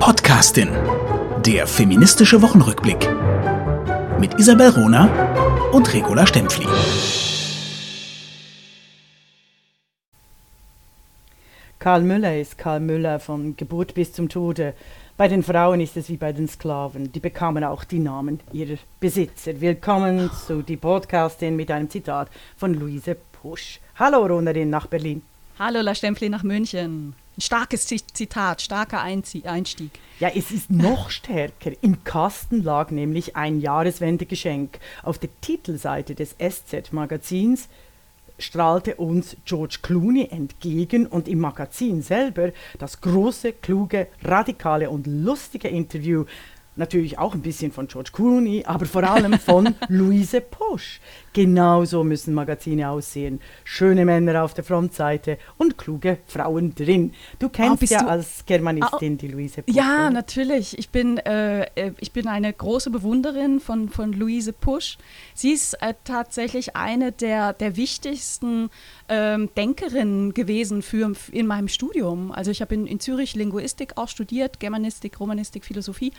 Podcastin. Der feministische Wochenrückblick. Mit Isabel Rona und Regula Stempfli. Karl Müller ist Karl Müller von Geburt bis zum Tode. Bei den Frauen ist es wie bei den Sklaven. Die bekamen auch die Namen ihrer Besitzer. Willkommen zu die Podcastin mit einem Zitat von Luise Pusch. Hallo Ronerin nach Berlin. Hallo La Stempfli nach München. Ein starkes Zitat, starker Einstieg. Ja, es ist noch stärker. Im Kasten lag nämlich ein Jahreswendegeschenk. Auf der Titelseite des SZ-Magazins strahlte uns George Clooney entgegen und im Magazin selber das große, kluge, radikale und lustige Interview natürlich auch ein bisschen von George Clooney, aber vor allem von Louise Posch. Genauso müssen Magazine aussehen. Schöne Männer auf der Frontseite und kluge Frauen drin. Du kennst oh, ja du? als Germanistin oh, die Louise Pusch. Ja, oder? natürlich. Ich bin, äh, äh, ich bin eine große Bewunderin von, von Louise Pusch. Sie ist äh, tatsächlich eine der, der wichtigsten ähm, Denkerinnen gewesen für, in meinem Studium. Also ich habe in, in Zürich Linguistik auch studiert, Germanistik, Romanistik, Philosophie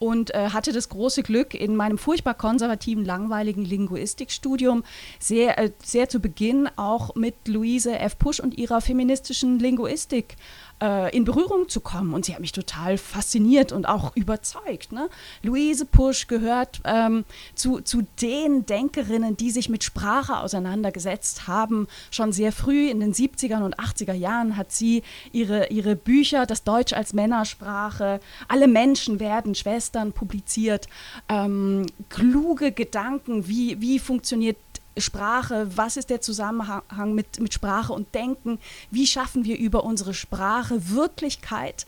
und äh, hatte das große Glück, in meinem furchtbar konservativen, langweiligen Linguistikstudium Studium sehr, äh, sehr zu Beginn auch mit Luise F. Pusch und ihrer feministischen Linguistik äh, in Berührung zu kommen. Und sie hat mich total fasziniert und auch überzeugt. Ne? Luise Pusch gehört ähm, zu, zu den Denkerinnen, die sich mit Sprache auseinandergesetzt haben. Schon sehr früh in den 70er und 80er Jahren hat sie ihre, ihre Bücher, das Deutsch als Männersprache, Alle Menschen werden Schwestern publiziert. Ähm, kluge Gedanken, wie, wie funktioniert Sprache, was ist der Zusammenhang mit, mit Sprache und Denken, wie schaffen wir über unsere Sprache Wirklichkeit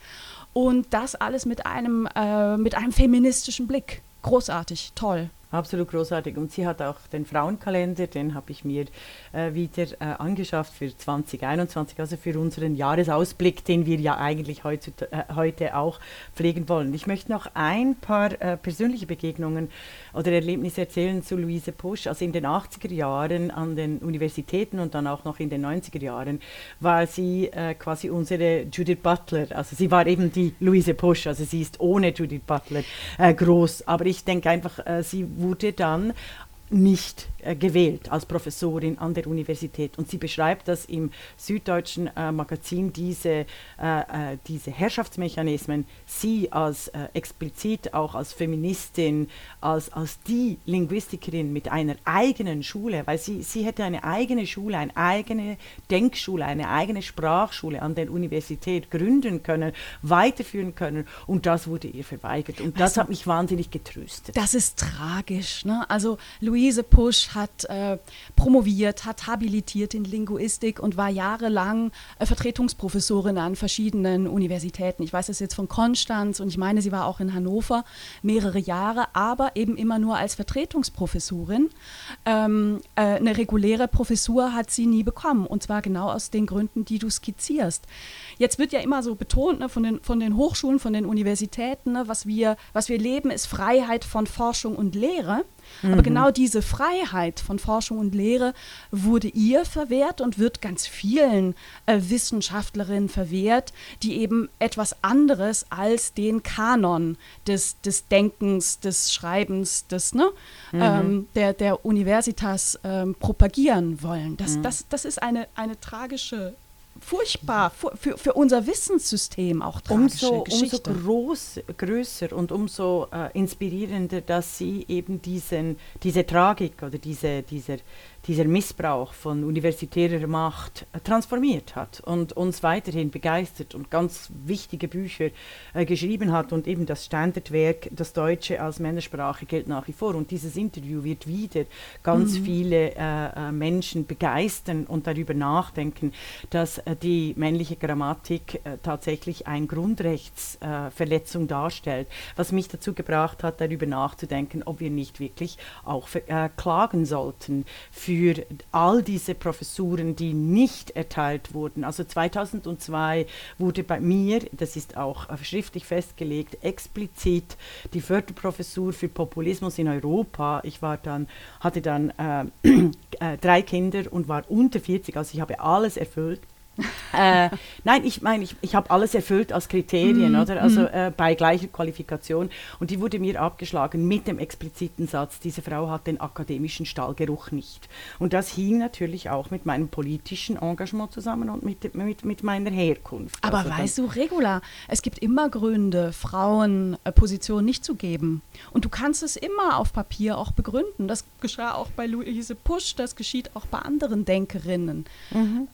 und das alles mit einem, äh, mit einem feministischen Blick. Großartig, toll. Absolut großartig. Und sie hat auch den Frauenkalender, den habe ich mir äh, wieder äh, angeschafft für 2021, also für unseren Jahresausblick, den wir ja eigentlich heute, äh, heute auch pflegen wollen. Ich möchte noch ein paar äh, persönliche Begegnungen oder Erlebnisse erzählen zu Luise Pusch. Also in den 80er Jahren an den Universitäten und dann auch noch in den 90er Jahren war sie äh, quasi unsere Judith Butler. Also sie war eben die Luise Pusch, also sie ist ohne Judith Butler äh, groß. Aber ich denke einfach, sie wurde dann nicht äh, gewählt als Professorin an der Universität. Und sie beschreibt das im süddeutschen äh, Magazin, diese, äh, äh diese Herrschaftsmechanismen, sie als äh, explizit auch als Feministin, als, als die Linguistikerin mit einer eigenen Schule, weil sie, sie hätte eine eigene Schule, eine eigene Denkschule, eine eigene Sprachschule an der Universität gründen können, weiterführen können. Und das wurde ihr verweigert. Und das also, hat mich wahnsinnig getröstet. Das ist tragisch. Ne? Also Luise Pusch hat äh, promoviert, hat habilitiert in Linguistik und war jahrelang äh, Vertretungsprofessorin an verschiedenen Universitäten. Ich weiß das jetzt von Konstanz und ich meine, sie war auch in Hannover mehrere Jahre, aber eben immer nur als Vertretungsprofessorin. Ähm, äh, eine reguläre Professur hat sie nie bekommen und zwar genau aus den Gründen, die du skizzierst. Jetzt wird ja immer so betont ne, von, den, von den Hochschulen, von den Universitäten, ne, was, wir, was wir leben, ist Freiheit von Forschung und Lehre. Mhm. Aber genau diese Freiheit von Forschung und Lehre wurde ihr verwehrt und wird ganz vielen äh, Wissenschaftlerinnen verwehrt, die eben etwas anderes als den Kanon des, des Denkens, des Schreibens, des, ne, mhm. ähm, der, der Universitas ähm, propagieren wollen. Das, mhm. das, das ist eine, eine tragische furchtbar für, für unser Wissenssystem auch tragische umso, Geschichte. Umso groß, größer und umso äh, inspirierender, dass sie eben diesen, diese Tragik oder diese, dieser dieser Missbrauch von universitärer Macht äh, transformiert hat und uns weiterhin begeistert und ganz wichtige Bücher äh, geschrieben hat und eben das Standardwerk, das Deutsche als Männersprache gilt nach wie vor und dieses Interview wird wieder ganz mhm. viele äh, äh, Menschen begeistern und darüber nachdenken, dass äh, die männliche Grammatik äh, tatsächlich eine Grundrechtsverletzung darstellt, was mich dazu gebracht hat, darüber nachzudenken, ob wir nicht wirklich auch klagen sollten für für all diese Professuren, die nicht erteilt wurden. Also 2002 wurde bei mir, das ist auch schriftlich festgelegt, explizit die Förderprofessur für Populismus in Europa. Ich war dann, hatte dann äh, äh, drei Kinder und war unter 40, also ich habe alles erfüllt äh, nein, ich meine, ich, ich habe alles erfüllt als Kriterien, Mm, oder? Also mm. äh, bei gleicher Qualifikation. Und die wurde mir abgeschlagen mit dem expliziten Satz, diese Frau hat den akademischen Stallgeruch nicht. Und das hing natürlich auch mit meinem politischen Engagement zusammen und mit, mit, mit meiner Herkunft. Aber also weißt du, Regula, es gibt immer Gründe, Frauen äh, Positionen nicht zu geben. Und du kannst es immer auf Papier auch begründen. Das geschah auch bei Luise Pusch, das geschieht auch bei anderen Denkerinnen. Mhm.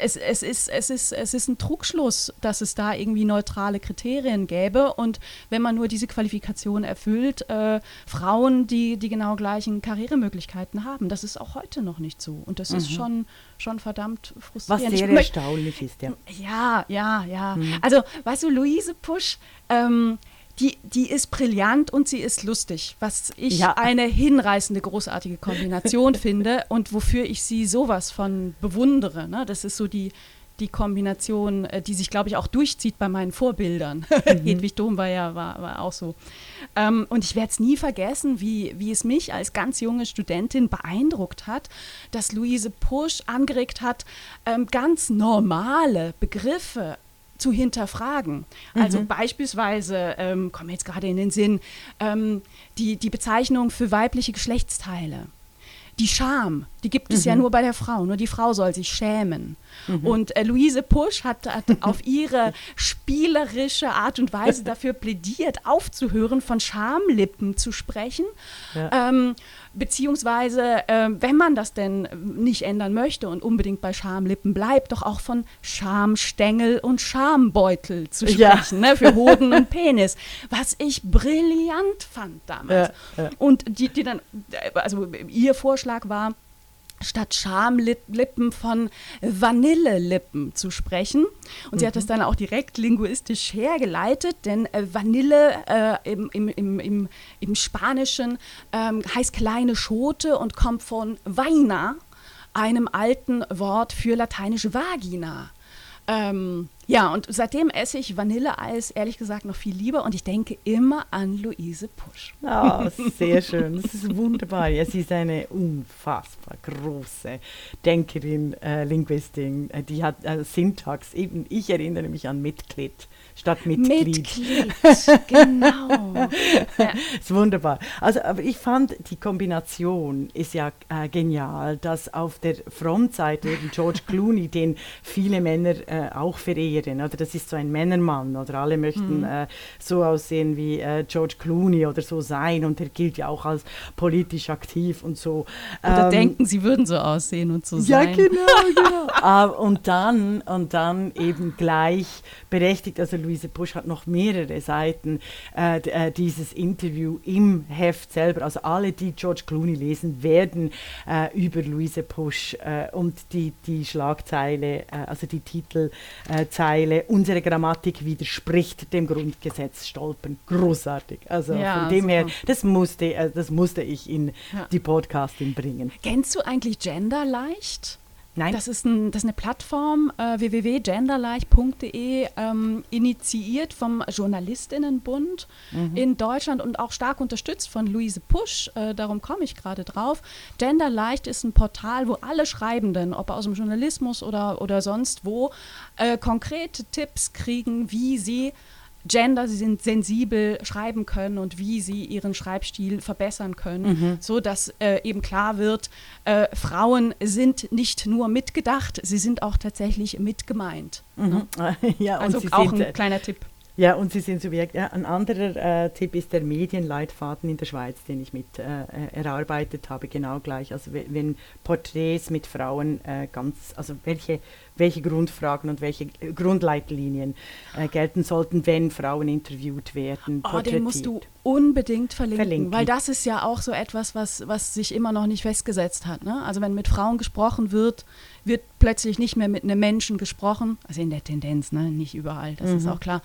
Es, es, ist, es, ist, es ist ein Trugschluss, dass es da irgendwie neutrale Kriterien gäbe. Und wenn man nur diese Qualifikation erfüllt, äh, Frauen, die die genau gleichen Karrieremöglichkeiten haben. Das ist auch heute noch nicht so. Und das ist schon, schon verdammt Was frustrierend. Ich sehr erstaunlich ist, ja. ja, ja, ja. Mhm. Also, weißt du, Luise Pusch, ähm, die, die ist brillant und sie ist lustig, was ich Ja. eine hinreißende, großartige Kombination finde und wofür ich sie sowas von bewundere. Ne? Das ist so die, die Kombination, äh, die sich, glaube ich, auch durchzieht bei meinen Vorbildern. Hedwig Dom war ja war, war auch so. Ähm, und ich werde es nie vergessen, wie, wie es mich als ganz junge Studentin beeindruckt hat, dass Luise Pusch angeregt hat, ähm, ganz normale Begriffe zu hinterfragen. Also beispielsweise, ähm, kommt mir jetzt gerade in den Sinn, ähm, die, die Bezeichnung für weibliche Geschlechtsteile. Die Scham, die gibt es ja nur bei der Frau. Nur die Frau soll sich schämen. Und äh, Luise Pusch hat, hat auf ihre spielerische Art und Weise dafür plädiert, aufzuhören, von Schamlippen zu sprechen. Ja. Ähm, beziehungsweise, ähm, wenn man das denn ähm, nicht ändern möchte und unbedingt bei Schamlippen bleibt, doch auch von Schamstängel und Schambeutel zu Ja. sprechen, ne, für Hoden und Penis. Was ich brillant fand damals. Ja, ja. Und die, die dann, also ihr Vorschlag war, statt Schamlippen von Vanillelippen zu sprechen. Und sie hat das dann auch direkt linguistisch hergeleitet, denn äh, Vanille äh, im, im, im, im, im Spanischen ähm, heißt kleine Schote und kommt von vaina, einem alten Wort für lateinische Vagina. Ähm, ja, und seitdem esse ich Vanilleeis ehrlich gesagt noch viel lieber und ich denke immer an Luise Pusch. Ah, sehr schön. Das ist wunderbar. Ja, sie ist eine unfassbar große Denkerin, äh, Linguistin. Äh, Die hat äh, Syntax. Eben, ich erinnere mich an Mitglied statt Mitglied. Mitglied, genau. ist wunderbar. Also, aber ich fand, die Kombination ist ja äh, genial, dass auf der Frontseite eben George Clooney, den viele Männer äh, auch verehren, oder das ist so ein Männermann, oder alle möchten Mhm. äh, so aussehen wie äh, George Clooney oder so sein, und er gilt ja auch als politisch aktiv und so. Oder Ähm, denken, sie würden so aussehen und so ja, sein. genau, genau. Ah, und, dann, und dann eben gleich berechtigt, also Luise Busch hat noch mehrere Seiten äh, äh, dieses Interview im Heft selber. Also alle, die George Clooney lesen, werden äh, über Luise Busch äh, und die, die Schlagzeile, äh, also die Titelzeile, unsere Grammatik widerspricht dem Grundgesetz stolpern. Großartig. Also Ja, von dem her, super. das musste, äh, das musste ich in Ja. die Podcasting bringen. Kennst du eigentlich Genderleicht? Nein. Das ist, ein, das ist eine Plattform, äh, www.genderleicht.de, ähm, initiiert vom Journalistinnenbund in Deutschland und auch stark unterstützt von Luise Pusch. Äh, darum komme ich gerade drauf. Genderleicht ist ein Portal, wo alle Schreibenden, ob aus dem Journalismus oder, oder sonst wo, äh, konkrete Tipps kriegen, wie sie Gender, sie sind sensibel schreiben können und wie sie ihren Schreibstil verbessern können, so dass äh, eben klar wird, äh, Frauen sind nicht nur mitgedacht, sie sind auch tatsächlich mitgemeint. Mhm. Ja, Also auch ein kleiner Tipp. Ja, und sie sind Subjekt. Ja, ein anderer äh, Tipp ist der Medienleitfaden in der Schweiz, den ich mit äh, äh, erarbeitet habe, genau gleich. Also we- wenn Porträts mit Frauen äh, ganz, also welche, welche Grundfragen und welche Grundleitlinien äh, gelten sollten, wenn Frauen interviewt werden. Oh, den musst du unbedingt verlinken, Verlinken. weil das ist ja auch so etwas, was, was sich immer noch nicht festgesetzt hat. Ne? Also wenn mit Frauen gesprochen wird, wird plötzlich nicht mehr mit einem Menschen gesprochen, also in der Tendenz, ne? nicht überall, das ist auch klar.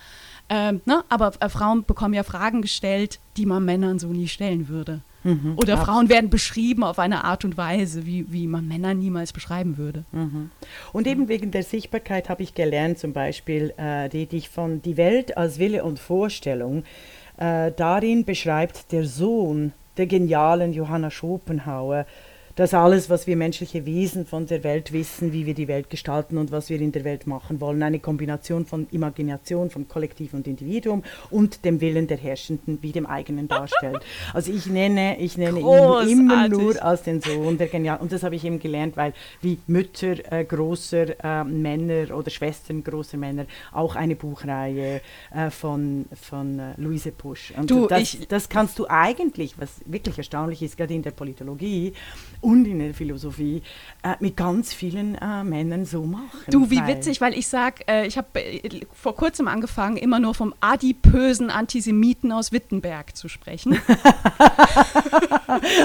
Ähm, ne? Aber äh, Frauen bekommen ja Fragen gestellt, die man Männern so nie stellen würde. Mhm. Oder Ab- Frauen werden beschrieben auf eine Art und Weise, wie, wie man Männer niemals beschreiben würde. Mhm. Und eben wegen der Sichtbarkeit habe ich gelernt, zum Beispiel, äh, die dich von Die Welt als Wille und Vorstellung, äh, darin beschreibt der Sohn der genialen Johanna Schopenhauer dass alles, was wir menschliche Wesen von der Welt wissen, wie wir die Welt gestalten und was wir in der Welt machen wollen, eine Kombination von Imagination, von Kollektiv und Individuum und dem Willen der Herrschenden wie dem eigenen darstellt. Also ich nenne, ich nenne ihn immer nur als den Sohn der Genial. Und das habe ich eben gelernt, weil wie Mütter äh, großer äh, Männer oder Schwestern großer Männer auch eine Buchreihe äh, von, von äh, Luise Pusch. Und du, das, ich, das kannst du eigentlich, was wirklich erstaunlich ist, gerade in der Politologie und in der Philosophie, äh, mit ganz vielen äh, Männern so machen. Du, wie witzig, weil ich sage, äh, ich habe äh, vor kurzem angefangen, immer nur vom adipösen Antisemiten aus Wittenberg zu sprechen.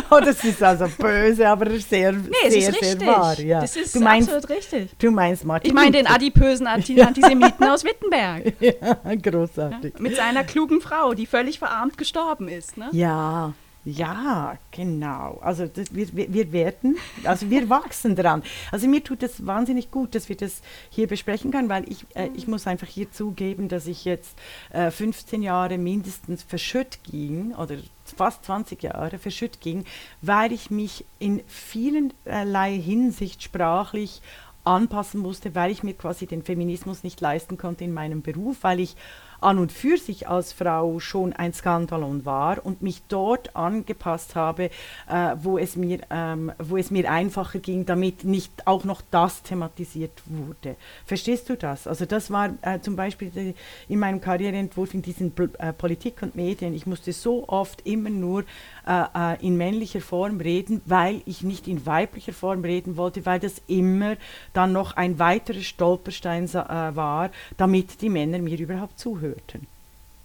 oh, das ist also böse, aber sehr, nee, sehr, ist sehr wahr. Ja. Das ist du meinst, absolut richtig. Du meinst Martin Ich meine den adipösen Anti Antisemiten aus Wittenberg. Ja, großartig. Ja, mit seiner klugen Frau, die völlig verarmt gestorben ist. Ne? Ja, ja, genau. Also das, wir, wir werden, also wir wachsen dran. Also mir tut es wahnsinnig gut, dass wir das hier besprechen können, weil ich, äh, ich muss einfach hier zugeben, dass ich jetzt äh, 15 Jahre mindestens verschütt ging oder fast 20 Jahre verschütt ging, weil ich mich in vielerlei Hinsicht sprachlich anpassen musste, weil ich mir quasi den Feminismus nicht leisten konnte in meinem Beruf, weil ich an und für sich als Frau schon ein Skandalon war und mich dort angepasst habe, äh, wo, es mir, ähm, wo es mir einfacher ging, damit nicht auch noch das thematisiert wurde. Verstehst du das? Also das war äh, zum Beispiel die, in meinem Karriereentwurf in diesen äh, Politik und Medien. Ich musste so oft immer nur äh, äh, in männlicher Form reden, weil ich nicht in weiblicher Form reden wollte, weil das immer dann noch ein weiterer Stolperstein äh, war, damit die Männer mir überhaupt zuhörten.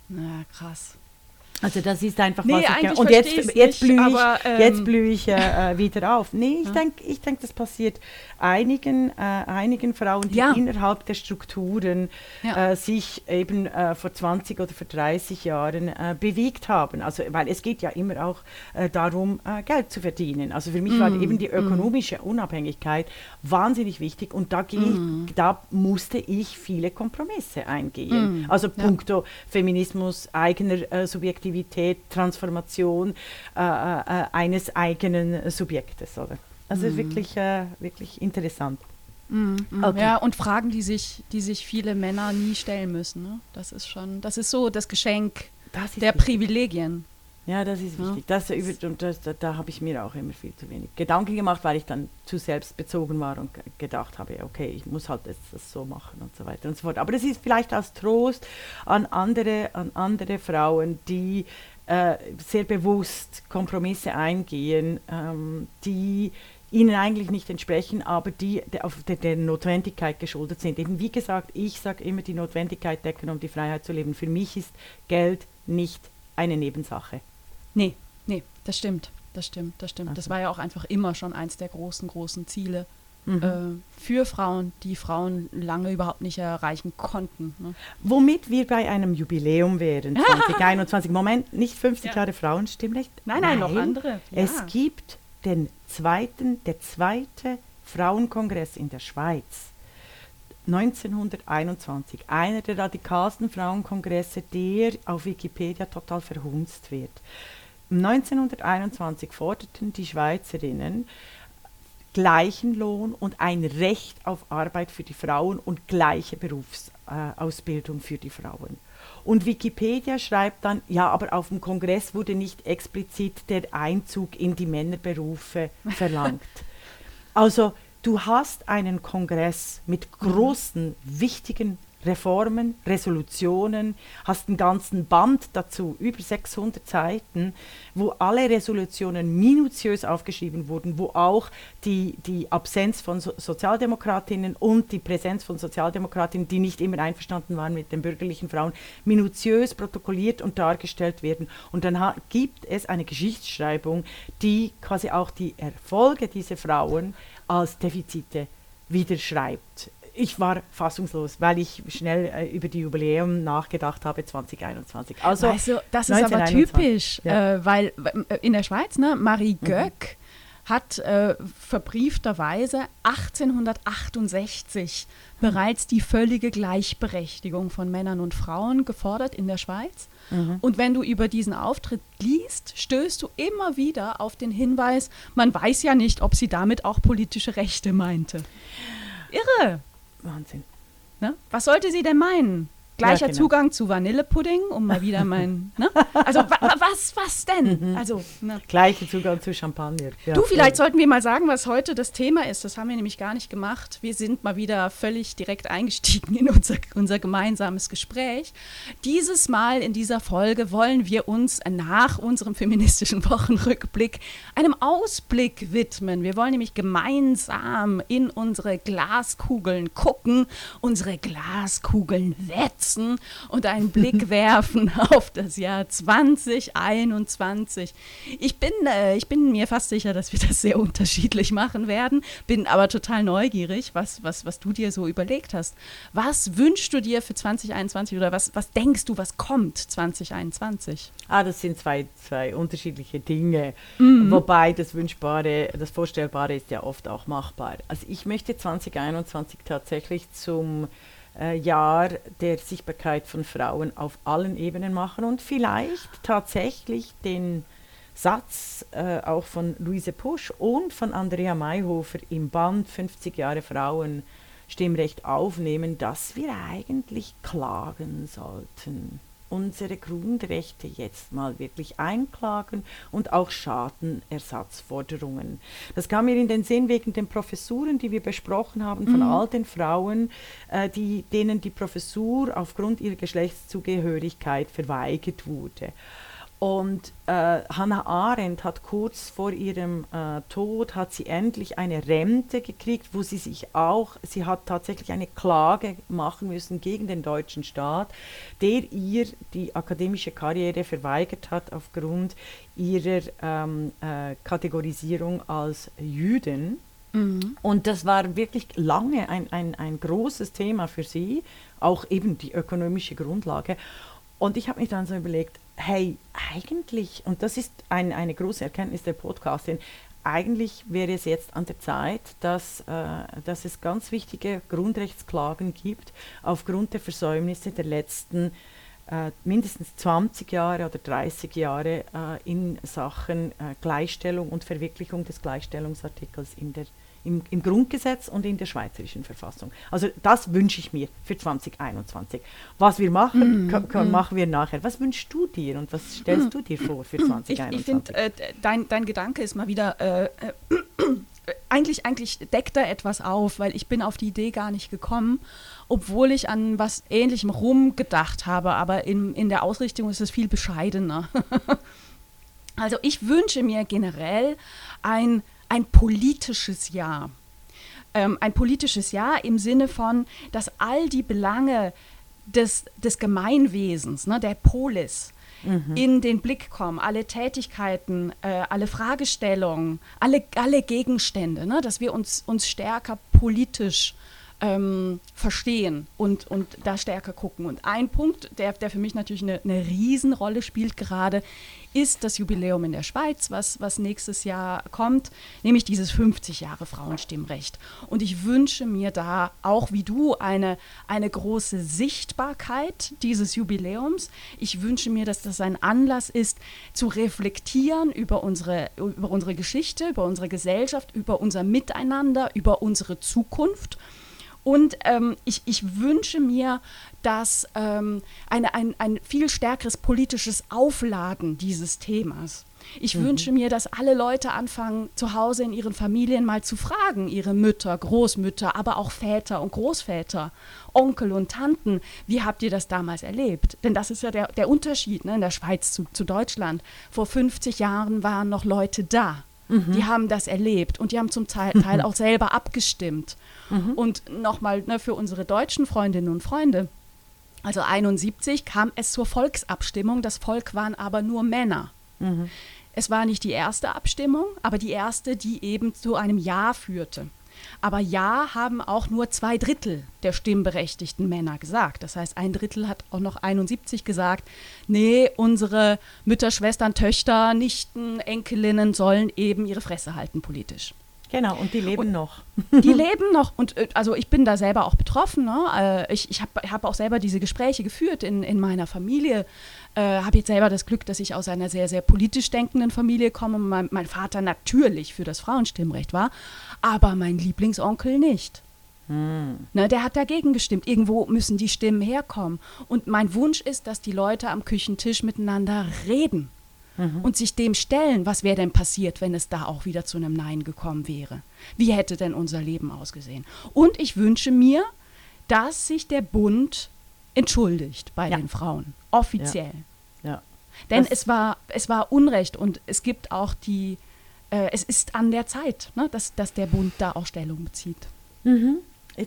Na, krass. Also das ist einfach nee, was ich Und jetzt, jetzt blühe ich, aber, ähm, jetzt blühe ich äh, wieder auf. Nee, ich ja. denke, ich denk, das passiert einigen, äh, einigen Frauen, die ja. innerhalb der Strukturen ja. äh, sich eben äh, vor 20 oder vor 30 Jahren äh, bewegt haben. Also, weil es geht ja immer auch äh, darum, Geld zu verdienen. Also für mich mm. war eben die ökonomische mm. Unabhängigkeit wahnsinnig wichtig und da, mm. da musste ich viele Kompromisse eingehen. Mm. Also puncto Feminismus, eigener Subjektivität, Transformation eines eigenen Subjektes. Oder? Also mhm. wirklich, äh, wirklich interessant. Mhm, mhm. Okay. Ja, und Fragen, die sich, die sich viele Männer nie stellen müssen. Ne? Das ist schon, das ist so das Geschenk das der wichtig. Privilegien. Ja, das ist wichtig. Das, und das, da, da habe ich mir auch immer viel zu wenig Gedanken gemacht, weil ich dann zu selbstbezogen war und gedacht habe, okay, ich muss halt jetzt das so machen und so weiter und so fort. Aber das ist vielleicht als Trost an andere, an andere Frauen, die äh, sehr bewusst Kompromisse eingehen, ähm, die ihnen eigentlich nicht entsprechen, aber die auf der, der, Notwendigkeit geschuldet sind. Eben wie gesagt, ich sage immer die Notwendigkeit decken, um die Freiheit zu leben. Für mich ist Geld nicht eine Nebensache. Nee, nee, das stimmt. Das stimmt, das stimmt. Okay. Das war ja auch einfach immer schon eins der großen, großen Ziele mhm. äh, für Frauen, die Frauen lange überhaupt nicht erreichen konnten. Ne? Womit wir bei einem Jubiläum wären, 2021. Moment, nicht 50 ja. Jahre Frauenstimmrecht. Nein, nein, nein, noch andere. Ja. Es gibt den zweiten, der zweite Frauenkongress in der Schweiz. 1921, einer der radikalsten Frauenkongresse, der auf Wikipedia total verhunzt wird. 1921 forderten die Schweizerinnen gleichen Lohn und ein Recht auf Arbeit für die Frauen und gleiche Berufsausbildung für die Frauen. Und Wikipedia schreibt dann, ja, aber auf dem Kongress wurde nicht explizit der Einzug in die Männerberufe verlangt. also du hast einen Kongress mit großen, wichtigen Reformen, Resolutionen, hast einen ganzen Band dazu, über 600 Seiten, wo alle Resolutionen minutiös aufgeschrieben wurden, wo auch die, die Absenz von so Sozialdemokratinnen und die Präsenz von Sozialdemokratinnen, die nicht immer einverstanden waren mit den bürgerlichen Frauen, minutiös protokolliert und dargestellt werden. Und dann gibt es eine Geschichtsschreibung, die quasi auch die Erfolge dieser Frauen als Defizite wieder schreibt ich war fassungslos, weil ich schnell äh, über die Jubiläum nachgedacht habe 2021. Also du, das ist aber typisch, ja. äh, weil äh, in der Schweiz, ne, Marie mhm. Göck, hat äh, verbriefterweise 1868 bereits die völlige Gleichberechtigung von Männern und Frauen gefordert in der Schweiz. Mhm. Und wenn du über diesen Auftritt liest, stößt du immer wieder auf den Hinweis, man weiß ja nicht, ob sie damit auch politische Rechte meinte. Irre. Wahnsinn. Ne? Was sollte sie denn meinen? Gleicher ja, genau. Zugang zu Vanillepudding, um mal wieder mein. Ne? Also wa was, was denn? Mhm. Also, ne? Gleicher Zugang zu Champagner. Ja. Du, vielleicht sollten wir mal sagen, was heute das Thema ist. Das haben wir nämlich gar nicht gemacht. Wir sind mal wieder völlig direkt eingestiegen in unser, unser gemeinsames Gespräch. Dieses Mal in dieser Folge wollen wir uns nach unserem feministischen Wochenrückblick einem Ausblick widmen. Wir wollen nämlich gemeinsam in unsere Glaskugeln gucken, unsere Glaskugeln wetzen nutzen und einen Blick werfen auf das Jahr 2021. Ich bin, äh, ich bin mir fast sicher, dass wir das sehr unterschiedlich machen werden, bin aber total neugierig, was, was, was du dir so überlegt hast. Was wünschst du dir für 2021 oder was, was denkst du, was kommt 2021? Ah, das sind zwei, zwei unterschiedliche Dinge. Mhm. Wobei das Wünschbare, das Vorstellbare ist ja oft auch machbar. Also ich möchte 2021 tatsächlich zum äh, Jahr der Sichtbarkeit von Frauen auf allen Ebenen machen und vielleicht tatsächlich den Satz äh, auch von Luise Pusch und von Andrea Mayhofer im Band 50 Jahre Frauenstimmrecht aufnehmen, dass wir eigentlich klagen sollten unsere Grundrechte jetzt mal wirklich einklagen und auch Schadenersatzforderungen. Das kam mir in den Sinn wegen den Professuren, die wir besprochen haben, von mhm. all den Frauen, äh, die, denen die Professur aufgrund ihrer Geschlechtszugehörigkeit verweigert wurde. Und äh, Hannah Arendt hat kurz vor ihrem äh, Tod hat sie endlich eine Rente gekriegt, wo sie sich auch, sie hat tatsächlich eine Klage machen müssen gegen den deutschen Staat, der ihr die akademische Karriere verweigert hat aufgrund ihrer ähm, äh, Kategorisierung als Jüdin. Mhm. Und das war wirklich lange ein, ein, ein großes Thema für sie, auch eben die ökonomische Grundlage. Und ich habe mich dann so überlegt, hey, eigentlich, und das ist ein, eine große Erkenntnis der Podcastin, eigentlich wäre es jetzt an der Zeit, dass, äh, dass es ganz wichtige Grundrechtsklagen gibt aufgrund der Versäumnisse der letzten äh, mindestens 20 Jahre oder 30 Jahre äh, in Sachen äh, Gleichstellung und Verwirklichung des Gleichstellungsartikels in der im, im Grundgesetz und in der schweizerischen Verfassung. Also das wünsche ich mir für 2021. Was wir machen, mm, mm. machen wir nachher. Was wünschst du dir und was stellst mm. du dir vor für 2021? Ich, ich finde, äh, dein, dein Gedanke ist mal wieder... Äh, äh, eigentlich, eigentlich deckt da etwas auf, weil ich bin auf die Idee gar nicht gekommen, obwohl ich an was Ähnlichem rumgedacht habe, aber in, in der Ausrichtung ist es viel bescheidener. also ich wünsche mir generell ein ein politisches Jahr. Ähm, ein politisches Jahr im Sinne von, dass all die Belange des, des Gemeinwesens, ne, der Polis, mhm. in den Blick kommen, alle Tätigkeiten, äh, alle Fragestellungen, alle, alle Gegenstände, ne, dass wir uns, uns stärker politisch ähm, verstehen und, und da stärker gucken. Und ein Punkt, der, der für mich natürlich eine, eine Riesenrolle spielt gerade, ist das Jubiläum in der Schweiz, was, was nächstes Jahr kommt, nämlich dieses 50 Jahre Frauenstimmrecht. Und ich wünsche mir da auch wie du eine, eine große Sichtbarkeit dieses Jubiläums. Ich wünsche mir, dass das ein Anlass ist, zu reflektieren über unsere, über unsere Geschichte, über unsere Gesellschaft, über unser Miteinander, über unsere Zukunft. Und ähm, ich, ich wünsche mir, dass ähm, eine, ein, ein viel stärkeres politisches Aufladen dieses Themas. Ich mhm. wünsche mir, dass alle Leute anfangen, zu Hause in ihren Familien mal zu fragen, ihre Mütter, Großmütter, aber auch Väter und Großväter, Onkel und Tanten, wie habt ihr das damals erlebt? Denn das ist ja der, der Unterschied ne, in der Schweiz zu, zu Deutschland. Vor 50 Jahren waren noch Leute da. Mhm. Die haben das erlebt und die haben zum Teil, Teil auch selber abgestimmt. Mhm. Und nochmal ne, für unsere deutschen Freundinnen und Freunde. Also 71 kam es zur Volksabstimmung. Das Volk waren aber nur Männer. Mhm. Es war nicht die erste Abstimmung, aber die erste, die eben zu einem Ja führte. Aber ja haben auch nur zwei Drittel der stimmberechtigten Männer gesagt. Das heißt, ein Drittel hat auch noch 71 gesagt, nee, unsere Mütter, Schwestern, Töchter, Nichten, Enkelinnen sollen eben ihre Fresse halten politisch. Genau, und die leben und noch. Die leben noch. Und äh, also ich bin da selber auch betroffen. Ne? Äh, ich ich habe hab auch selber diese Gespräche geführt in, in meiner Familie. Äh, habe jetzt selber das Glück, dass ich aus einer sehr, sehr politisch denkenden Familie komme mein, mein Vater natürlich für das Frauenstimmrecht war, aber mein Lieblingsonkel nicht. Hm. Ne, der hat dagegen gestimmt. Irgendwo müssen die Stimmen herkommen. Und mein Wunsch ist, dass die Leute am Küchentisch miteinander reden mhm. und sich dem stellen, was wäre denn passiert, wenn es da auch wieder zu einem Nein gekommen wäre? Wie hätte denn unser Leben ausgesehen? Und ich wünsche mir, dass sich der Bund entschuldigt bei ja. den Frauen, offiziell. Ja. ja. Denn es war, es war Unrecht und es gibt auch die, äh, es ist an der Zeit, ne, dass, dass der Bund da auch Stellung bezieht. Mhm.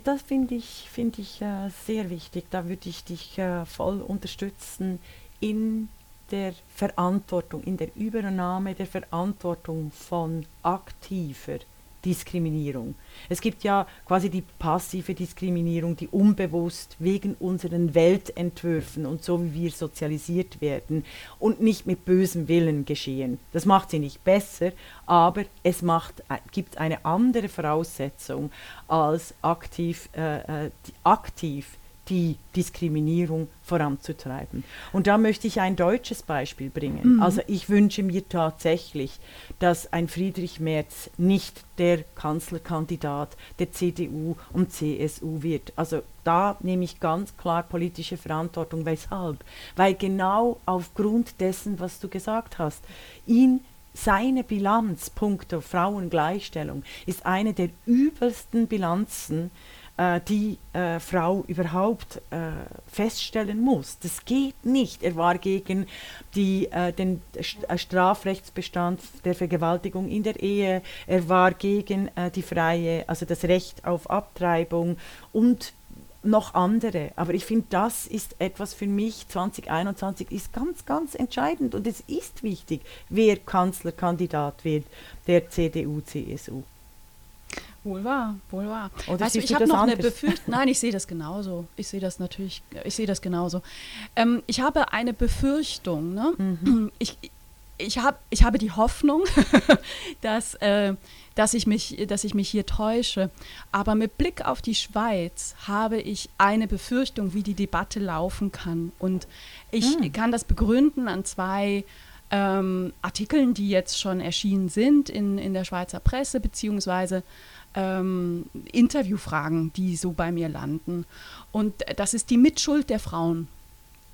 Das finde ich, find ich äh, sehr wichtig. Da würde ich dich äh, voll unterstützen in der Verantwortung, in der Übernahme der Verantwortung von aktiver Diskriminierung. Es gibt ja quasi die passive Diskriminierung, die unbewusst wegen unseren Weltentwürfen und so wie wir sozialisiert werden und nicht mit bösem Willen geschehen. Das macht sie nicht besser, aber es macht, äh, gibt eine andere Voraussetzung als aktiv, äh, äh aktiv die Diskriminierung voranzutreiben. Und da möchte ich ein deutsches Beispiel bringen. Mhm. Also ich wünsche mir tatsächlich, dass ein Friedrich Merz nicht der Kanzlerkandidat der CDU und CSU wird. Also da nehme ich ganz klar politische Verantwortung. Weshalb? Weil genau aufgrund dessen, was du gesagt hast, ihn seine Bilanz punkto Frauengleichstellung ist eine der übelsten Bilanzen, äh, die äh, Frau überhaupt äh, feststellen muss. Das geht nicht. Er war gegen die, äh, den äh, Strafrechtsbestand der Vergewaltigung in der Ehe, er war gegen äh, die freie, also das Recht auf Abtreibung und noch andere. Aber ich finde, das ist etwas für mich, 2021 ist ganz, ganz entscheidend und es ist wichtig, wer Kanzlerkandidat wird der CDU, CSU. Wohl wahr, wohl wahr. Oder weißt du, ich habe noch anders? eine Befürchtung. Nein, ich sehe das genauso. Ich sehe das natürlich, ich sehe das genauso. Ähm, ich habe eine Befürchtung. Ne? Mhm. Ich, ich, hab, ich habe die Hoffnung, dass, äh, dass, ich mich, dass ich mich hier täusche. Aber mit Blick auf die Schweiz habe ich eine Befürchtung, wie die Debatte laufen kann. Und ich mhm. kann das begründen an zwei ähm, Artikeln, die jetzt schon erschienen sind in, in der Schweizer Presse, beziehungsweise ähm, Interviewfragen, die so bei mir landen. Und das ist die Mitschuld der Frauen.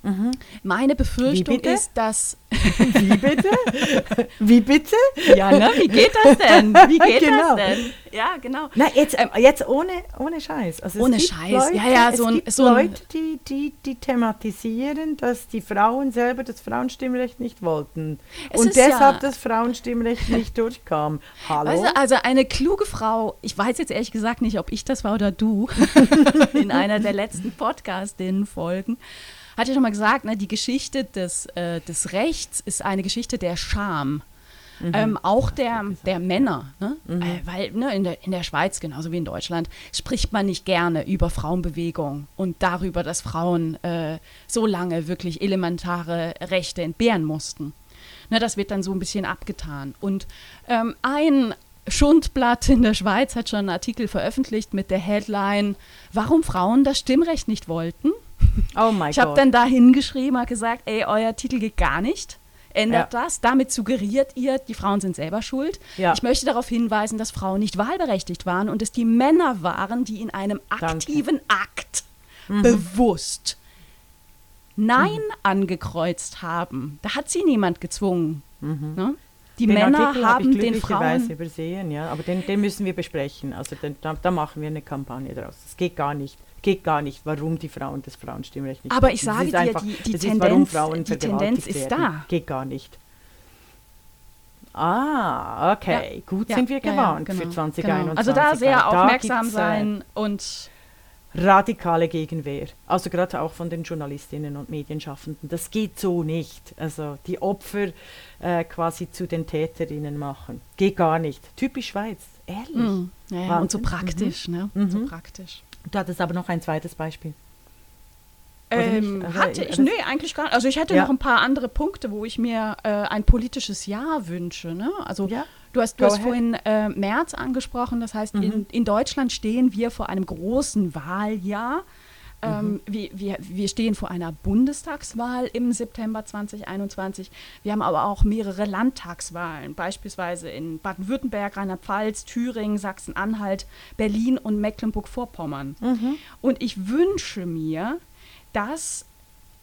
Mhm. Meine Befürchtung ist, dass. Wie bitte? Wie bitte? Ja, ne? Wie geht das denn? Wie geht genau. das denn? Ja, genau. Na, jetzt, ähm, jetzt ohne, ohne Scheiß. Also ohne Scheiß, Leute, ja, ja. So es gibt so Leute, die, die, die thematisieren, dass die Frauen selber das Frauenstimmrecht nicht wollten. Und deshalb ja, das Frauenstimmrecht nicht durchkam. Hallo? Weißt du, also eine kluge Frau, ich weiß jetzt ehrlich gesagt nicht, ob ich das war oder du, in einer der letzten Podcast-Folgen hat ja schon mal gesagt, ne, die Geschichte des, äh, des Rechts ist eine Geschichte der Scham. Mhm. Ähm, auch der, der Männer, ne? Mhm. Äh, weil ne, in, der, in der Schweiz, genauso wie in Deutschland, spricht man nicht gerne über Frauenbewegung und darüber, dass Frauen äh, so lange wirklich elementare Rechte entbehren mussten. Ne, das wird dann so ein bisschen abgetan. Und ähm, ein Schundblatt in der Schweiz hat schon einen Artikel veröffentlicht mit der Headline, warum Frauen das Stimmrecht nicht wollten. Oh mein Gott. Ich habe dann da hingeschrieben, habe gesagt, ey, euer Titel geht gar nicht. Ändert ja. das. Damit suggeriert ihr, die Frauen sind selber schuld. Ja. Ich möchte darauf hinweisen, dass Frauen nicht wahlberechtigt waren und es die Männer waren, die in einem aktiven Danke. Akt mhm. bewusst Nein mhm. angekreuzt haben. Da hat sie niemand gezwungen. Mhm. Ne? Die den Männer Artikel haben hab den Frauen übersehen, ja, aber den, den müssen wir besprechen. Also den, da, da, machen wir eine Kampagne draus. Das geht gar nicht geht gar nicht, warum die Frauen das Frauenstimmrecht nicht Aber ich sage dir, einfach, die, die Tendenz, ist, die Tendenz ist da. Geht gar nicht. Ah, okay. Ja. Gut ja. sind wir gewarnt ja, genau. für 2021. Genau. Also da sehr aufmerksam äh, sein und radikale Gegenwehr. Also gerade auch von den Journalistinnen und Medienschaffenden. Das geht so nicht. Also die Opfer äh, quasi zu den Täterinnen machen. Geht gar nicht. Typisch Schweiz. Ehrlich. Mm, ja, und so praktisch, mhm. ne? Mhm. So praktisch. Du hattest aber noch ein zweites Beispiel. Ähm, also, hatte ich, nee, eigentlich gar nicht. Also ich hätte ja. noch ein paar andere Punkte, wo ich mir äh, ein politisches Ja wünsche. Ne? Also ja. du hast, du hast vorhin äh, März angesprochen, das heißt, mhm. in, in Deutschland stehen wir vor einem großen Wahljahr. Ähm, mhm. wir, wir, wir stehen vor einer Bundestagswahl im September 2021. Wir haben aber auch mehrere Landtagswahlen, beispielsweise in Baden-Württemberg, Rheinland-Pfalz, Thüringen, Sachsen-Anhalt, Berlin und Mecklenburg-Vorpommern. Mhm. Und ich wünsche mir, dass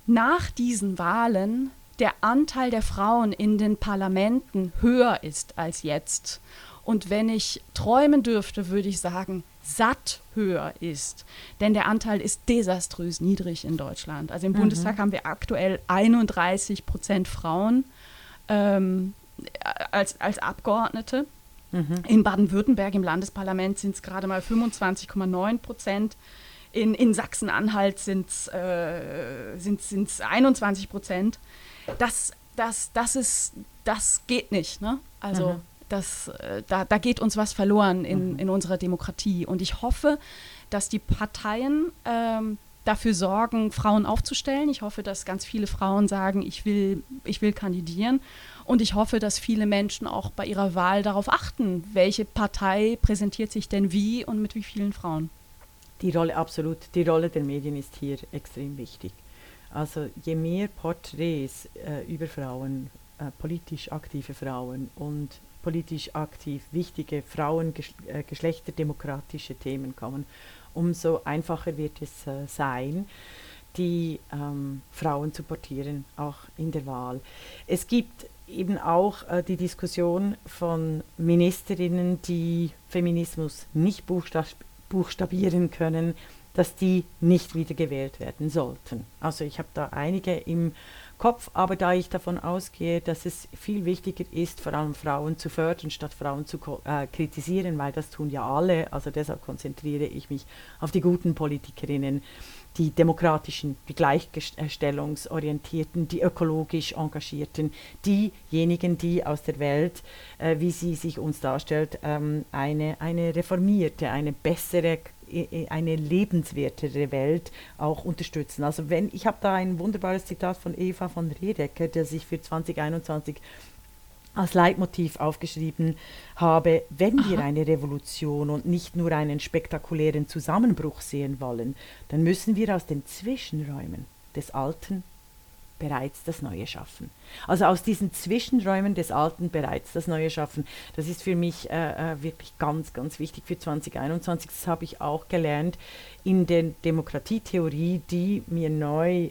nach diesen Wahlen der Anteil der Frauen in den Parlamenten höher ist als jetzt. Und wenn ich träumen dürfte, würde ich sagen, satt höher ist. Denn der Anteil ist desaströs niedrig in Deutschland. Also im mhm. Bundestag haben wir aktuell 31 Prozent Frauen ähm, als, als Abgeordnete. Mhm. In Baden-Württemberg im Landesparlament sind es gerade mal 25,9 Prozent. In, in Sachsen-Anhalt sind es äh, 21 Prozent. Das, das, das, ist, das geht nicht. Ne? Also mhm. Das, äh, da, da geht uns was verloren in, mhm. in unserer Demokratie. Und ich hoffe, dass die Parteien ähm, dafür sorgen, Frauen aufzustellen. Ich hoffe, dass ganz viele Frauen sagen, ich will, ich will kandidieren. Und ich hoffe, dass viele Menschen auch bei ihrer Wahl darauf achten, welche Partei präsentiert sich denn wie und mit wie vielen Frauen. Die Rolle, absolut, die Rolle der Medien ist hier extrem wichtig. Also je mehr Porträts äh, über Frauen, äh, politisch aktive Frauen und politisch aktiv wichtige Frauen, äh, geschlechterdemokratische Themen kommen, umso einfacher wird es äh, sein, die ähm, Frauen zu portieren, auch in der Wahl. Es gibt eben auch äh, die Diskussion von Ministerinnen, die Feminismus nicht buchstab buchstabieren können, dass die nicht wieder gewählt werden sollten. Also ich habe da einige im Kopf, aber da ich davon ausgehe, dass es viel wichtiger ist, vor allem Frauen zu fördern, statt Frauen zu äh, kritisieren, weil das tun ja alle, also deshalb konzentriere ich mich auf die guten Politikerinnen, die demokratischen, die gleichstellungsorientierten, die ökologisch engagierten, diejenigen, die aus der Welt, äh, wie sie sich uns darstellt, ähm, eine, eine reformierte, eine bessere eine lebenswertere Welt auch unterstützen. Also wenn ich habe da ein wunderbares Zitat von Eva von Redecker, der sich für 2021 als Leitmotiv aufgeschrieben habe, wenn Aha. wir eine Revolution und nicht nur einen spektakulären Zusammenbruch sehen wollen, dann müssen wir aus den Zwischenräumen des Alten bereits das Neue schaffen. Also aus diesen Zwischenräumen des Alten bereits das Neue schaffen. Das ist für mich äh, äh wirklich ganz, ganz wichtig für 2021. Das habe ich auch gelernt in der Demokratietheorie, die mir neu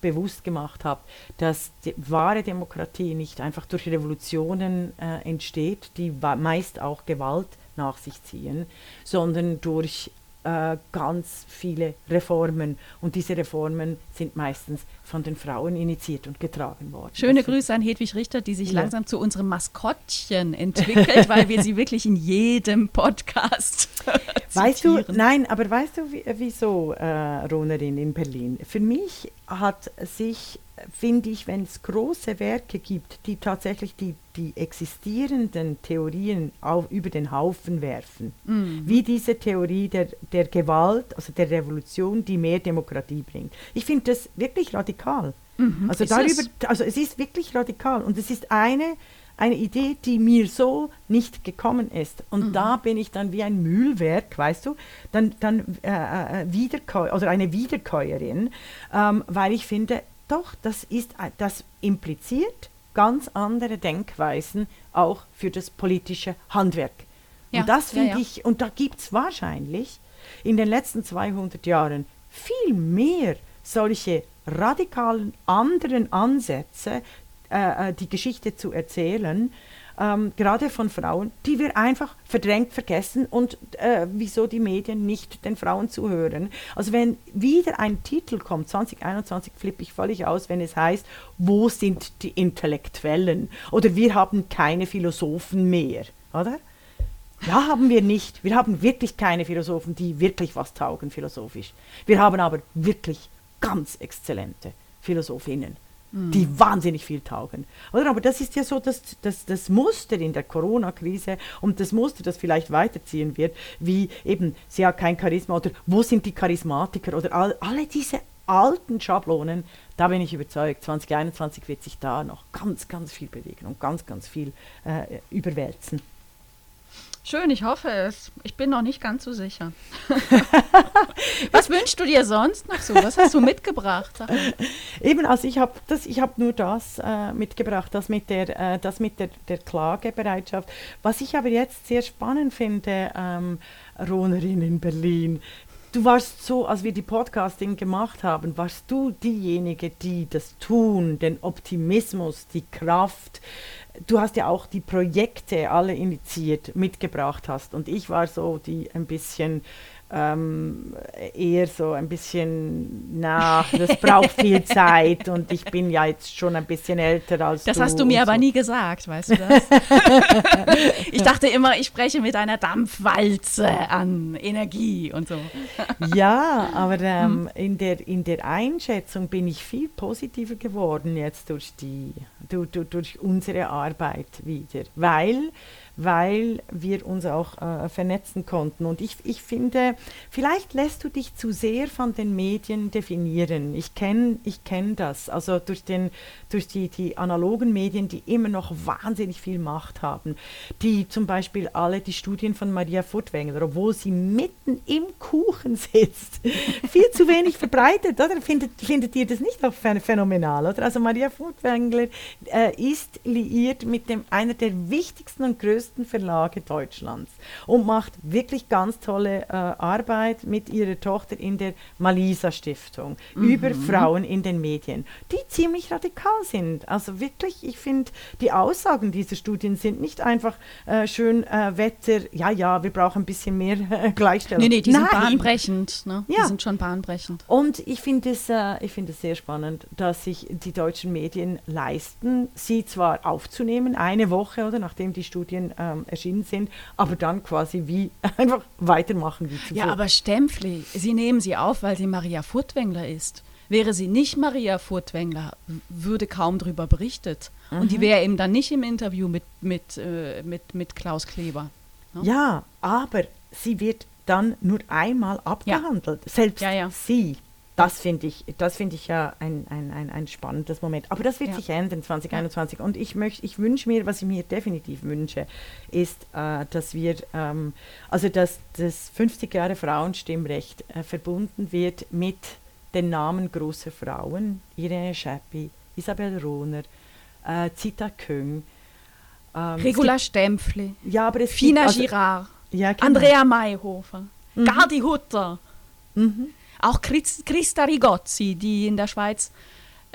bewusst gemacht habe, dass die wahre Demokratie nicht einfach durch Revolutionen äh, entsteht, die meist auch Gewalt nach sich ziehen, sondern durch äh, ganz viele Reformen. Und diese Reformen sind meistens von den Frauen initiiert und getragen worden. Schöne das Grüße an Hedwig Richter, die sich ja. langsam zu unserem Maskottchen entwickelt, weil wir sie wirklich in jedem Podcast Weißt du, nein, aber weißt du, wieso, äh, Ronerin in Berlin? Für mich hat sich finde ich, wenn es große Werke gibt, die tatsächlich die, die existierenden Theorien auf, über den Haufen werfen, mhm. wie diese Theorie der, der Gewalt, also der Revolution, die mehr Demokratie bringt. Ich finde das wirklich radikal. Mhm. Also, darüber, es? also es ist wirklich radikal und es ist eine, eine Idee, die mir so nicht gekommen ist. Und mhm. da bin ich dann wie ein Mühlwerk, weißt du, dann, dann äh, äh Wiederkäu oder eine Wiederkäuerin, ähm, weil ich finde, doch, das, ist, das impliziert ganz andere Denkweisen auch für das politische Handwerk. Ja, und das finde ja, ja. ich, und da gibt es wahrscheinlich in den letzten 200 Jahren viel mehr solche radikalen anderen Ansätze, äh, äh die Geschichte zu erzählen, ähm, gerade von Frauen, die wir einfach verdrängt vergessen und äh, wieso die Medien nicht den Frauen zuhören. Also wenn wieder ein Titel kommt, 2021 flippe ich völlig aus, wenn es heißt, wo sind die Intellektuellen? Oder wir haben keine Philosophen mehr, oder? Ja, haben wir nicht. Wir haben wirklich keine Philosophen, die wirklich was taugen philosophisch. Wir haben aber wirklich ganz exzellente Philosophinnen, mhm. die wahnsinnig viel taugen. Oder? Aber das ist ja so das, das, das Muster in der Corona-Krise und das Muster, das vielleicht weiterziehen wird, wie eben, sie hat kein Charisma oder wo sind die Charismatiker oder all, alle diese alten Schablonen, da bin ich überzeugt, 2021 wird sich da noch ganz, ganz viel bewegen und ganz, ganz viel äh, überwälzen. Schön, ich hoffe es. Ich bin noch nicht ganz so sicher. Was wünschst du dir sonst noch so? Was hast du mitgebracht? Eben, also ich habe das, nur das äh, mitgebracht, das mit der, äh, das mit der, der Klagebereitschaft. Was ich aber jetzt sehr spannend finde, ähm, Ronerin in Berlin, du warst so, als wir die Podcasting gemacht haben, warst du diejenige, die das Tun, den Optimismus, die Kraft, du hast ja auch die Projekte alle initiiert, mitgebracht hast. Und ich war so die ein bisschen ähm, eher so ein bisschen, na, das braucht viel Zeit und ich bin ja jetzt schon ein bisschen älter als das du. Das hast du mir aber so. nie gesagt, weißt du das? ich dachte immer, ich spreche mit einer Dampfwalze an Energie und so. ja, aber ähm, hm. in, der, in der Einschätzung bin ich viel positiver geworden jetzt durch, die, durch, durch unsere Arbeit wieder, weil weil wir uns auch äh, vernetzen konnten. Und ich, ich finde, vielleicht lässt du dich zu sehr von den Medien definieren. Ich kenne ich kenn das. Also durch, den, durch die, die analogen Medien, die immer noch wahnsinnig viel Macht haben, die zum Beispiel alle die Studien von Maria Furtwängler, obwohl sie mitten im Kuchen sitzt, viel zu wenig verbreitet, oder? Findet, findet ihr das nicht auch phänomenal, oder? Also Maria Furtwängler äh, ist liiert mit dem, einer der wichtigsten und größten größten Verlage Deutschlands und macht wirklich ganz tolle äh, Arbeit mit ihrer Tochter in der Malisa Stiftung mhm. über Frauen in den Medien, die ziemlich radikal sind. Also wirklich, ich finde, die Aussagen dieser Studien sind nicht einfach äh, schön äh, Wetter, ja, ja, wir brauchen ein bisschen mehr äh, Gleichstellung. Nee, nee, die Nein. sind bahnbrechend. Ne? Ja. Die sind schon bahnbrechend. Und ich finde es, äh, find es sehr spannend, dass sich die deutschen Medien leisten, sie zwar aufzunehmen, eine Woche oder nachdem die Studien ähm, erschienen sind, aber dann quasi wie einfach weitermachen wie zuvor. Ja, aber Stempfli, Sie nehmen sie auf, weil sie Maria Furtwängler ist. Wäre sie nicht Maria Furtwängler, würde kaum darüber berichtet. Mhm. Und die mhm. wäre eben dann nicht im Interview mit, mit, äh, mit, mit Klaus Kleber. Ne? Ja, aber sie wird dann nur einmal abgehandelt. Ja. Selbst ja, ja. sie das finde ich, das finde ich ja ein, ein, ein, ein spannendes Moment. Aber das wird ja. sich ändern 2021. Ja. Und ich möchte, ich wünsche mir, was ich mir definitiv wünsche, ist, äh, dass wir, ähm, also dass das 50 Jahre Frauenstimmrecht äh, verbunden wird mit den Namen großer Frauen, Irene Scheppi, Isabel Rohner, äh, Zita Köng. Ähm, Regula Stempfli, ja, aber es Fina gibt, also, Girard, ja, genau. Andrea Mayhofer, mhm. Gardi Hutter. Mhm. Auch Christa Rigozzi, die in der Schweiz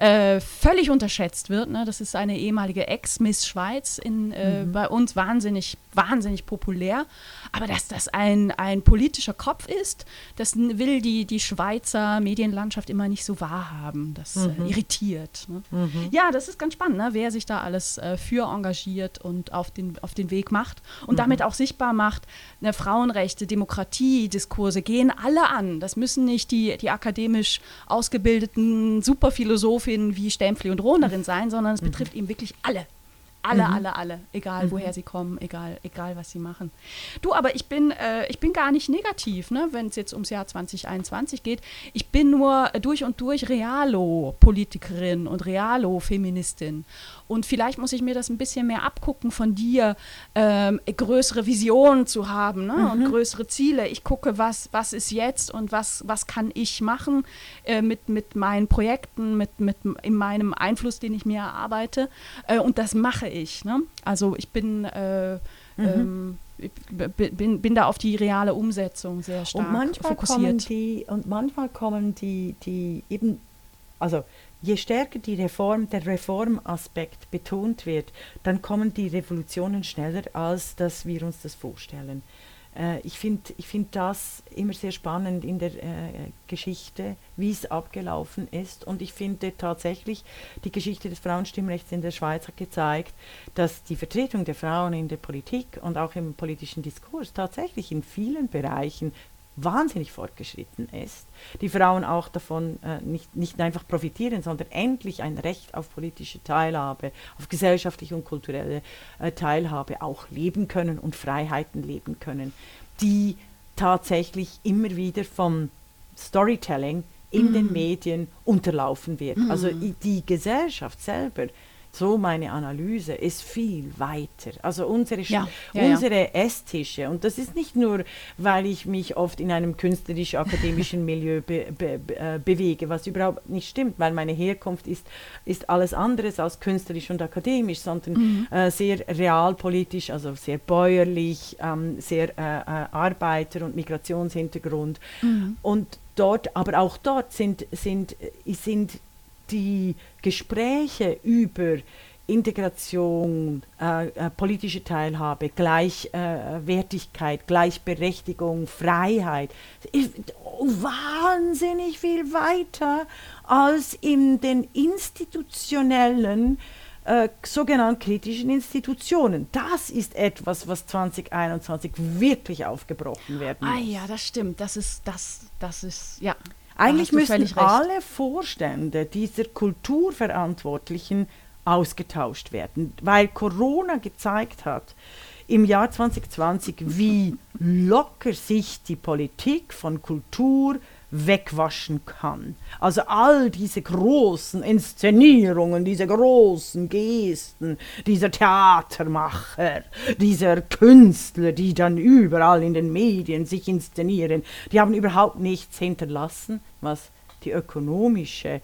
äh, völlig unterschätzt wird. Ne? Das ist eine ehemalige Ex-Miss Schweiz, in, äh, mhm. bei uns wahnsinnig, wahnsinnig populär. Aber dass das ein, ein politischer Kopf ist, das will die, die Schweizer Medienlandschaft immer nicht so wahrhaben. Das äh, mhm. äh, irritiert. Ne? Mhm. Ja, das ist ganz spannend, ne? wer sich da alles äh, für engagiert und auf den, auf den Weg macht und mhm. damit auch sichtbar macht, ne, Frauenrechte, Demokratie, Diskurse gehen alle an. Das müssen nicht die, die akademisch ausgebildeten Superphilosophinnen wie Stempfli und Rohnerin sein, sondern es mhm. betrifft eben wirklich alle. Alle, mhm. alle, alle. Egal, mhm. woher sie kommen, egal, egal, was sie machen. Du, aber ich bin, äh, ich bin gar nicht negativ, ne, wenn es jetzt ums Jahr 2021 geht. Ich bin nur durch und durch Realo-Politikerin und Realo-Feministin. Und vielleicht muss ich mir das ein bisschen mehr abgucken von dir, ähm, größere Visionen zu haben ne? Mhm. und größere Ziele. Ich gucke, was, was ist jetzt und was, was kann ich machen äh, mit, mit meinen Projekten, mit, mit in meinem Einfluss, den ich mir erarbeite. Äh, und das mache ich. Ne? Also ich bin äh, mhm. ähm, bin, bin da auf die reale Umsetzung sehr stark und manchmal fokussiert. Kommen die, und manchmal kommen die, die eben, also je stärker die Reform, der Reformaspekt betont wird, dann kommen die Revolutionen schneller, als dass wir uns das vorstellen. äh, ich finde ich find das immer sehr spannend in der äh, Geschichte, wie es abgelaufen ist. Und ich finde tatsächlich, die Geschichte des Frauenstimmrechts in der Schweiz hat gezeigt, dass die Vertretung der Frauen in der Politik und auch im politischen Diskurs tatsächlich in vielen Bereichen wahnsinnig fortgeschritten ist, die Frauen auch davon äh, nicht, nicht einfach profitieren, sondern endlich ein Recht auf politische Teilhabe, auf gesellschaftliche und kulturelle äh, Teilhabe auch leben können und Freiheiten leben können, die tatsächlich immer wieder vom Storytelling in mhm. den Medien unterlaufen wird. Also mhm. Also die Gesellschaft selber so meine Analyse, ist viel weiter. Also unsere, ja, ja, unsere ja. Esstische, und das ist nicht nur, weil ich mich oft in einem künstlerisch-akademischen Milieu be, be, be, äh, bewege, was überhaupt nicht stimmt, weil meine Herkunft ist, ist alles anderes als künstlerisch und akademisch, sondern mhm. äh, sehr realpolitisch, also sehr bäuerlich, ähm, sehr äh, äh Arbeiter- und Migrationshintergrund. Mhm. Und dort, aber auch dort sind, sind, sind die Gespräche über Integration, äh, äh, politische Teilhabe, Gleichwertigkeit, äh, Gleichberechtigung, Freiheit ist wahnsinnig viel weiter als in den institutionellen äh, sogenannten kritischen Institutionen. Das ist etwas, was 2021 wirklich aufgebrochen werden muss. Ah ja, das stimmt. Das ist, das, das ist, ja, eigentlich müssen alle Vorstände dieser Kulturverantwortlichen ausgetauscht werden, weil Corona gezeigt hat, im Jahr 2020, wie locker sich die Politik von Kultur wegwaschen kann. Also all diese großen Inszenierungen, diese großen Gesten, dieser Theatermacher, dieser Künstler, die dann überall in den Medien sich inszenieren, die haben überhaupt nichts hinterlassen, was die ökonomische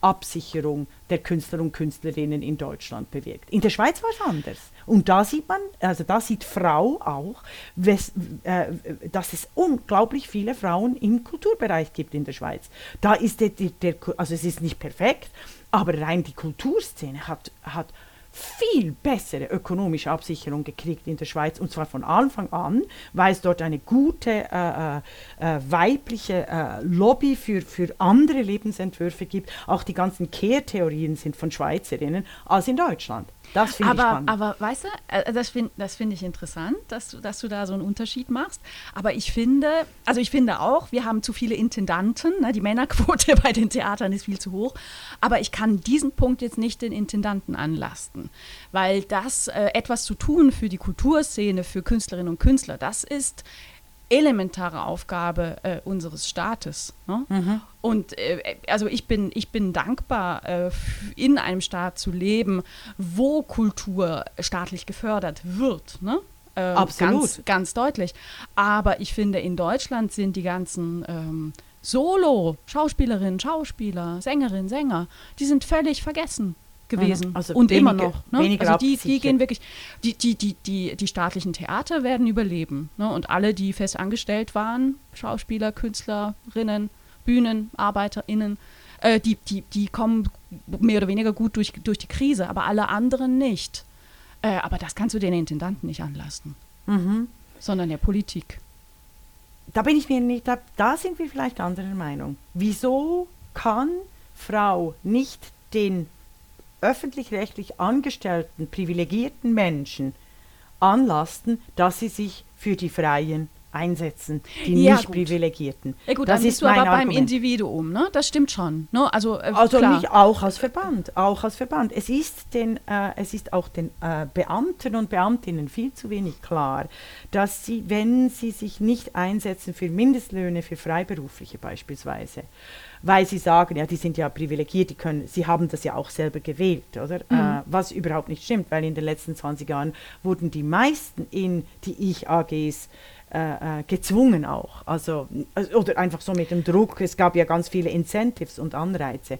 Absicherung der Künstler und Künstlerinnen in Deutschland bewirkt. In der Schweiz war es anders. Und da sieht man, also da sieht Frau auch, wes, äh, dass es unglaublich viele Frauen im Kulturbereich gibt in der Schweiz. Da ist der, der, der also es ist nicht perfekt, aber rein die Kulturszene hat, hat viel bessere ökonomische Absicherung gekriegt in der Schweiz und zwar von Anfang an, weil es dort eine gute äh, äh, äh, weibliche äh, Lobby für, für andere Lebensentwürfe gibt. Auch die ganzen Kehrtheorien sind von Schweizerinnen als in Deutschland. Das finde ich spannend. Aber weißt du, äh, das finde das find ich interessant, dass du, dass du da so einen Unterschied machst. Aber ich finde, also ich finde auch, wir haben zu viele Intendanten. Ne? Die Männerquote bei den Theatern ist viel zu hoch. Aber ich kann diesen Punkt jetzt nicht den Intendanten anlasten, weil das äh, etwas zu tun für die Kulturszene, für Künstlerinnen und Künstler, das ist elementare Aufgabe äh, unseres Staates. Ne? Mhm. Und äh, also ich bin, ich bin dankbar, äh, in einem Staat zu leben, wo Kultur staatlich gefördert wird. Ne? Ähm, Absolut. Ganz, ganz, deutlich. Aber ich finde, in Deutschland sind die ganzen ähm, Solo-Schauspielerinnen, Schauspieler, Sängerinnen, Sänger, die sind völlig vergessen gewesen also und wenige, immer noch. Ne? Also die, die gehen wirklich, die, die, die, die, die staatlichen Theater werden überleben. Ne? Und alle, die fest angestellt waren, Schauspieler, Künstlerinnen, BühnenarbeiterInnen, äh, die, die, die kommen mehr oder weniger gut durch, durch die Krise, aber alle anderen nicht. Äh, aber das kannst du den Intendanten nicht anlassen, mhm. sondern der Politik. Da bin ich mir nicht, da, da sind wir vielleicht anderer Meinung. Wieso kann Frau nicht den öffentlich-rechtlich angestellten, privilegierten Menschen anlasten, dass sie sich für die Freien einsetzen, die ja, nicht gut. Privilegierten. Ja gut, das ist du aber Argument. beim Individuum, ne? Das stimmt schon. Ne? Also, äh, also nicht auch als Verband, auch als Verband. Es ist, den, äh, es ist auch den äh, Beamten und Beamtinnen viel zu wenig klar, dass sie, wenn sie sich nicht einsetzen für Mindestlöhne für Freiberufliche beispielsweise, weil sie sagen, ja, die sind ja privilegiert, die können, sie haben das ja auch selber gewählt, oder? Mhm. Äh, was überhaupt nicht stimmt, weil in den letzten 20 Jahren wurden die meisten in die Ich-AGs äh, äh, gezwungen auch, also, oder einfach so mit dem Druck, es gab ja ganz viele Incentives und Anreize.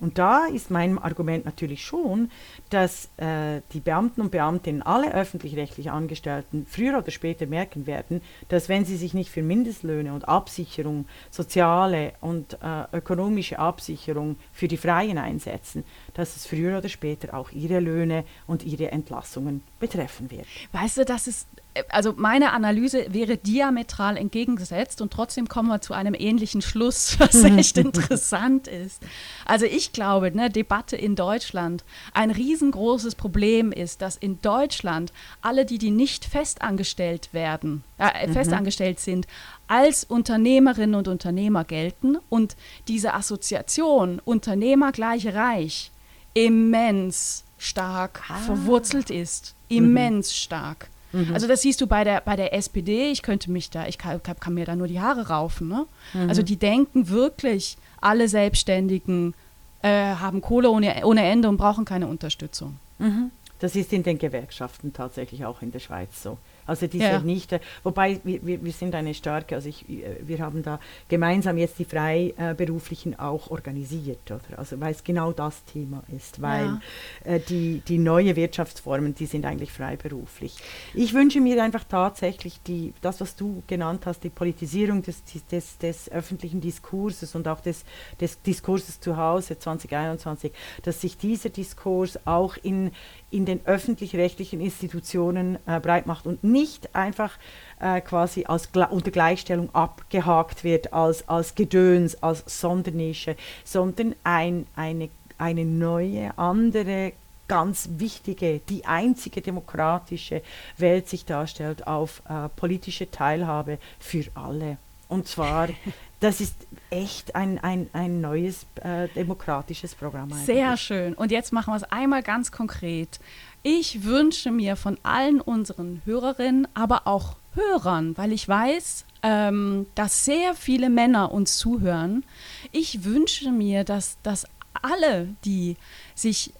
Und da ist mein Argument natürlich schon, dass äh, die Beamten und Beamtinnen, alle öffentlich-rechtlich Angestellten, früher oder später merken werden, dass wenn sie sich nicht für Mindestlöhne und Absicherung, soziale und äh, ökonomische Absicherung für die Freien einsetzen, dass es früher oder später auch ihre Löhne und ihre Entlassungen betreffen wird. Weißt du, das ist also meine Analyse wäre diametral entgegengesetzt und trotzdem kommen wir zu einem ähnlichen Schluss, was echt interessant ist. Also ich glaube, ne, Debatte in Deutschland, ein riesengroßes Problem ist, dass in Deutschland alle, die, die nicht festangestellt werden, äh, mhm. festangestellt sind, als Unternehmerinnen und Unternehmer gelten und diese Assoziation Unternehmer gleich reich immens stark ah. verwurzelt ist. Immens mhm. stark. Mhm. Also das siehst du bei der, bei der SPD, ich könnte mich da, ich kann, kann mir da nur die Haare raufen. Ne? Mhm. Also die denken wirklich, alle Selbstständigen äh, haben Kohle ohne, ohne Ende und brauchen keine Unterstützung. Mhm. Das ist in den Gewerkschaften tatsächlich auch in der Schweiz so. Also die ja. sind nicht, äh, wobei wir, wir, sind eine starke, also ich, äh, wir haben da gemeinsam jetzt die Freiberuflichen auch organisiert, oder? Also weil es genau das Thema ist, weil ja. äh, die, die neue Wirtschaftsformen, die sind eigentlich freiberuflich. Ich wünsche mir einfach tatsächlich die, das, was du genannt hast, die Politisierung des, des, des öffentlichen Diskurses und auch des, des Diskurses zu Hause 2021, dass sich dieser Diskurs auch in, in den öffentlich-rechtlichen Institutionen äh, breit macht und nicht einfach äh, quasi als unter Gleichstellung abgehakt wird, als, als Gedöns, als Sondernische, sondern ein, eine, eine neue, andere, ganz wichtige, die einzige demokratische Welt sich darstellt auf äh, politische Teilhabe für alle. Und zwar, das ist echt ein, ein, ein neues äh, demokratisches Programm. Eigentlich. Sehr schön. Und jetzt machen wir es einmal ganz konkret. Ich wünsche mir von allen unseren Hörerinnen, aber auch Hörern, weil ich weiß, ähm, dass sehr viele Männer uns zuhören. Ich wünsche mir, dass, dass alle, die sich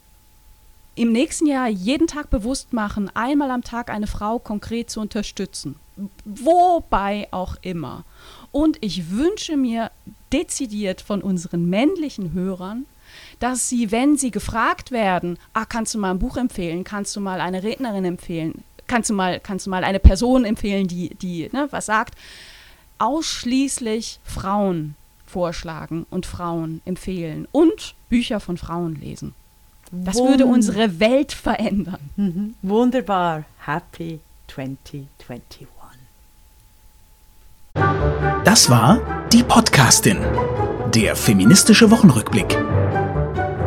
im nächsten Jahr jeden Tag bewusst machen, einmal am Tag eine Frau konkret zu unterstützen. Wobei auch immer. Und ich wünsche mir dezidiert von unseren männlichen Hörern, dass sie, wenn sie gefragt werden, ah, kannst du mal ein Buch empfehlen, kannst du mal eine Rednerin empfehlen, kannst du mal, kannst du mal eine Person empfehlen, die, die ne, was sagt, ausschließlich Frauen vorschlagen und Frauen empfehlen und Bücher von Frauen lesen. Das Wund würde unsere Welt verändern. Mhm. Wunderbar. Happy 2021. Das war die Podcastin, der feministische Wochenrückblick